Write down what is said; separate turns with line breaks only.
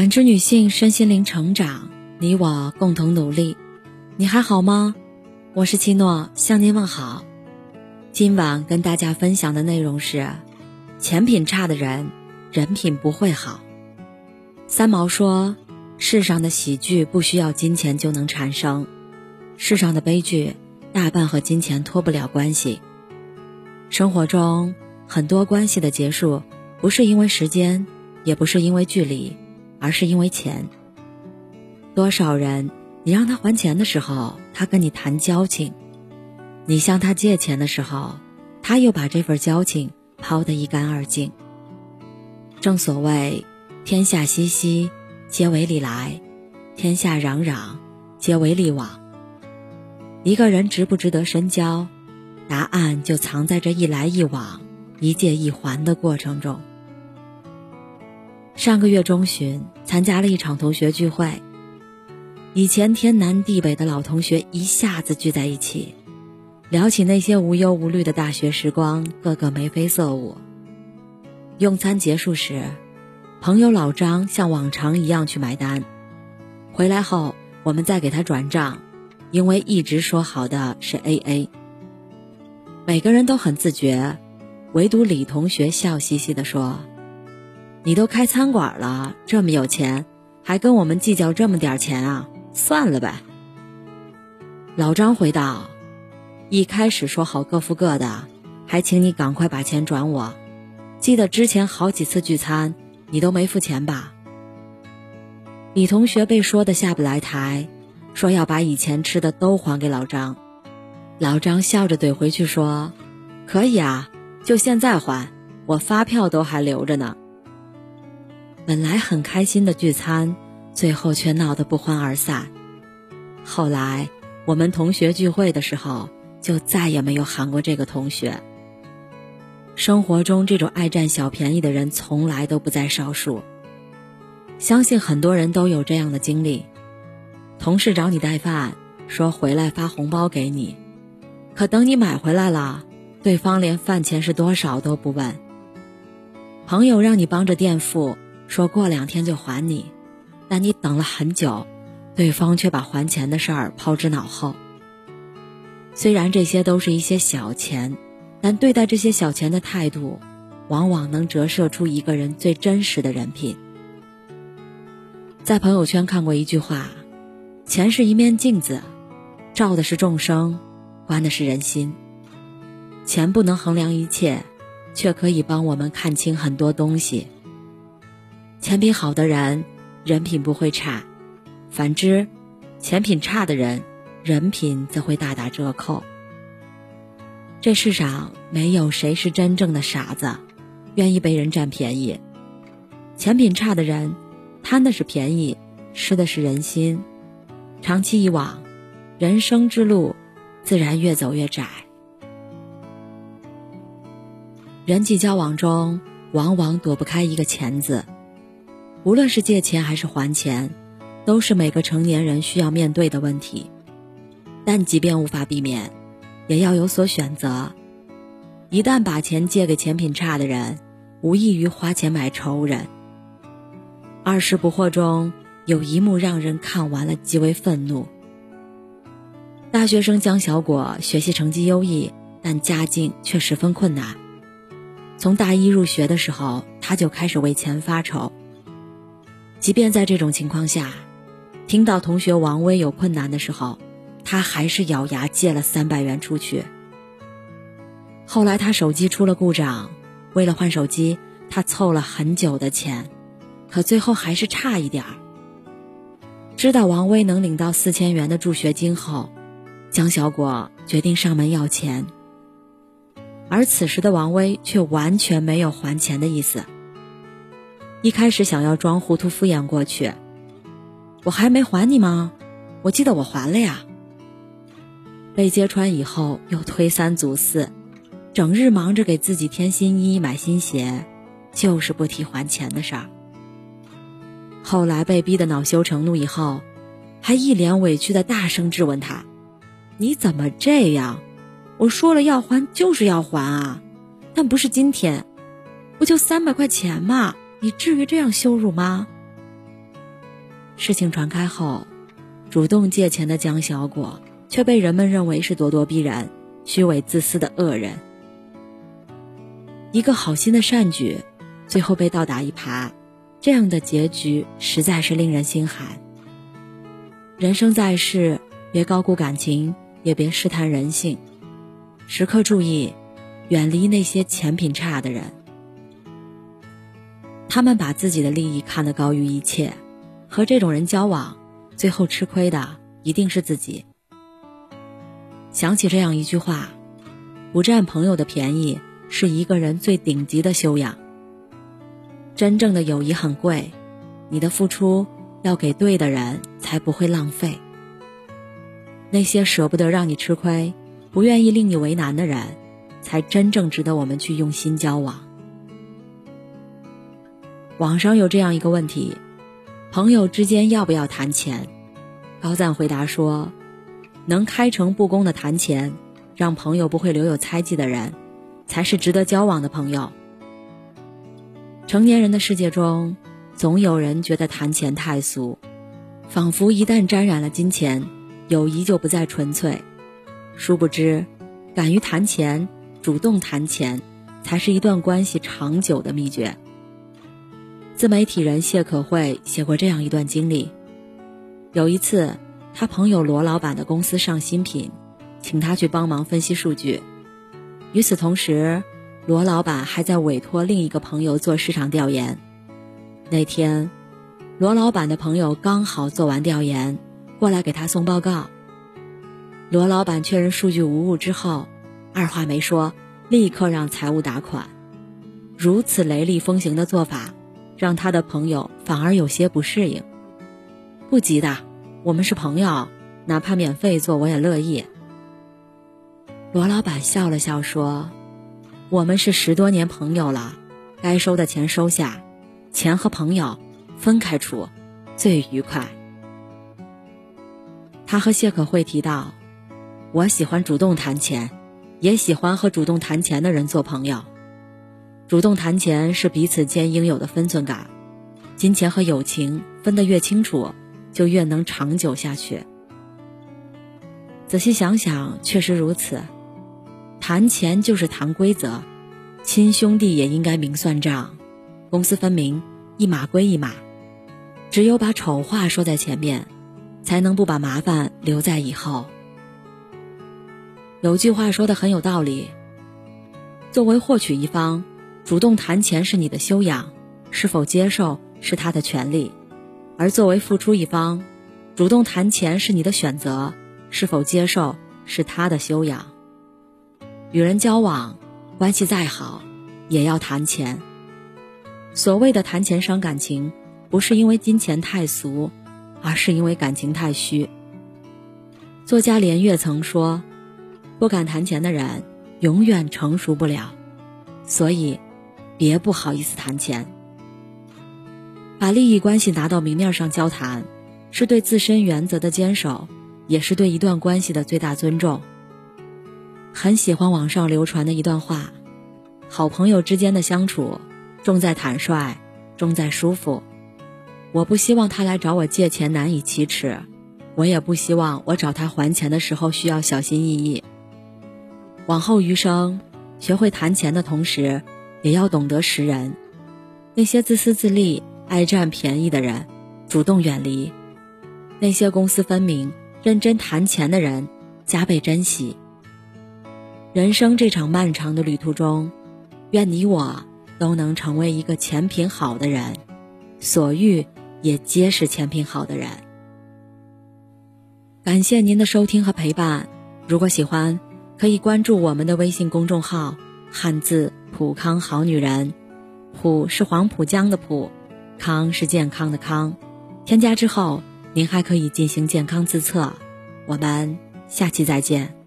感知女性身心灵成长，你我共同努力。你还好吗？我是七诺，向您问好。今晚跟大家分享的内容是：钱品差的人，人品不会好。三毛说：“世上的喜剧不需要金钱就能产生，世上的悲剧大半和金钱脱不了关系。生活中很多关系的结束，不是因为时间，也不是因为距离。”而是因为钱。多少人，你让他还钱的时候，他跟你谈交情；你向他借钱的时候，他又把这份交情抛得一干二净。正所谓，天下熙熙，皆为利来；天下攘攘，皆为利往。一个人值不值得深交，答案就藏在这一来一往、一借一还的过程中。上个月中旬，参加了一场同学聚会。以前天南地北的老同学一下子聚在一起，聊起那些无忧无虑的大学时光，个个眉飞色舞。用餐结束时，朋友老张像往常一样去买单。回来后，我们再给他转账，因为一直说好的是 A A。每个人都很自觉，唯独李同学笑嘻嘻地说。你都开餐馆了，这么有钱，还跟我们计较这么点钱啊？算了呗。老张回道：“一开始说好各付各的，还请你赶快把钱转我。记得之前好几次聚餐，你都没付钱吧？”李同学被说的下不来台，说要把以前吃的都还给老张。老张笑着怼回去说：“可以啊，就现在还，我发票都还留着呢。”本来很开心的聚餐，最后却闹得不欢而散。后来我们同学聚会的时候，就再也没有喊过这个同学。生活中这种爱占小便宜的人，从来都不在少数。相信很多人都有这样的经历：同事找你带饭，说回来发红包给你，可等你买回来了，对方连饭钱是多少都不问。朋友让你帮着垫付。说过两天就还你，但你等了很久，对方却把还钱的事儿抛之脑后。虽然这些都是一些小钱，但对待这些小钱的态度，往往能折射出一个人最真实的人品。在朋友圈看过一句话：“钱是一面镜子，照的是众生，观的是人心。钱不能衡量一切，却可以帮我们看清很多东西。”钱品好的人，人品不会差；反之，钱品差的人，人品则会大打折扣。这世上没有谁是真正的傻子，愿意被人占便宜。钱品差的人，贪的是便宜，失的是人心。长期以往，人生之路自然越走越窄。人际交往中，往往躲不开一个“钱”字。无论是借钱还是还钱，都是每个成年人需要面对的问题。但即便无法避免，也要有所选择。一旦把钱借给钱品差的人，无异于花钱买仇人。二十不惑中有一幕让人看完了极为愤怒。大学生江小果学习成绩优异，但家境却十分困难。从大一入学的时候，他就开始为钱发愁。即便在这种情况下，听到同学王威有困难的时候，他还是咬牙借了三百元出去。后来他手机出了故障，为了换手机，他凑了很久的钱，可最后还是差一点儿。知道王威能领到四千元的助学金后，江小果决定上门要钱。而此时的王威却完全没有还钱的意思。一开始想要装糊涂敷衍过去，我还没还你吗？我记得我还了呀。被揭穿以后又推三阻四，整日忙着给自己添新衣、买新鞋，就是不提还钱的事儿。后来被逼得恼羞成怒以后，还一脸委屈的大声质问他：“你怎么这样？我说了要还就是要还啊，但不是今天，不就三百块钱吗？”你至于这样羞辱吗？事情传开后，主动借钱的江小果却被人们认为是咄咄逼人、虚伪自私的恶人。一个好心的善举，最后被倒打一耙，这样的结局实在是令人心寒。人生在世，别高估感情，也别试探人性，时刻注意，远离那些钱品差的人。他们把自己的利益看得高于一切，和这种人交往，最后吃亏的一定是自己。想起这样一句话：“不占朋友的便宜。”是一个人最顶级的修养。真正的友谊很贵，你的付出要给对的人，才不会浪费。那些舍不得让你吃亏、不愿意令你为难的人，才真正值得我们去用心交往。网上有这样一个问题：朋友之间要不要谈钱？高赞回答说：能开诚布公的谈钱，让朋友不会留有猜忌的人。才是值得交往的朋友。成年人的世界中，总有人觉得谈钱太俗，仿佛一旦沾染了金钱，友谊就不再纯粹。殊不知，敢于谈钱、主动谈钱，才是一段关系长久的秘诀。自媒体人谢可慧写过这样一段经历：有一次，他朋友罗老板的公司上新品，请他去帮忙分析数据。与此同时，罗老板还在委托另一个朋友做市场调研。那天，罗老板的朋友刚好做完调研，过来给他送报告。罗老板确认数据无误之后，二话没说，立刻让财务打款。如此雷厉风行的做法，让他的朋友反而有些不适应。不急的，我们是朋友，哪怕免费做我也乐意。罗老板笑了笑说：“我们是十多年朋友了，该收的钱收下，钱和朋友分开处，最愉快。”他和谢可慧提到：“我喜欢主动谈钱，也喜欢和主动谈钱的人做朋友。主动谈钱是彼此间应有的分寸感，金钱和友情分得越清楚，就越能长久下去。仔细想想，确实如此。”谈钱就是谈规则，亲兄弟也应该明算账，公私分明，一码归一码。只有把丑话说在前面，才能不把麻烦留在以后。有句话说的很有道理：作为获取一方，主动谈钱是你的修养，是否接受是他的权利；而作为付出一方，主动谈钱是你的选择，是否接受是他的修养。与人交往，关系再好，也要谈钱。所谓的谈钱伤感情，不是因为金钱太俗，而是因为感情太虚。作家连岳曾说：“不敢谈钱的人，永远成熟不了。”所以，别不好意思谈钱。把利益关系拿到明面上交谈，是对自身原则的坚守，也是对一段关系的最大尊重。很喜欢网上流传的一段话：好朋友之间的相处，重在坦率，重在舒服。我不希望他来找我借钱难以启齿，我也不希望我找他还钱的时候需要小心翼翼。往后余生，学会谈钱的同时，也要懂得识人。那些自私自利、爱占便宜的人，主动远离；那些公私分明、认真谈钱的人，加倍珍惜。人生这场漫长的旅途中，愿你我都能成为一个钱品好的人，所遇也皆是钱品好的人。感谢您的收听和陪伴，如果喜欢，可以关注我们的微信公众号“汉字普康好女人”，普是黄浦江的浦，康是健康的康。添加之后，您还可以进行健康自测。我们下期再见。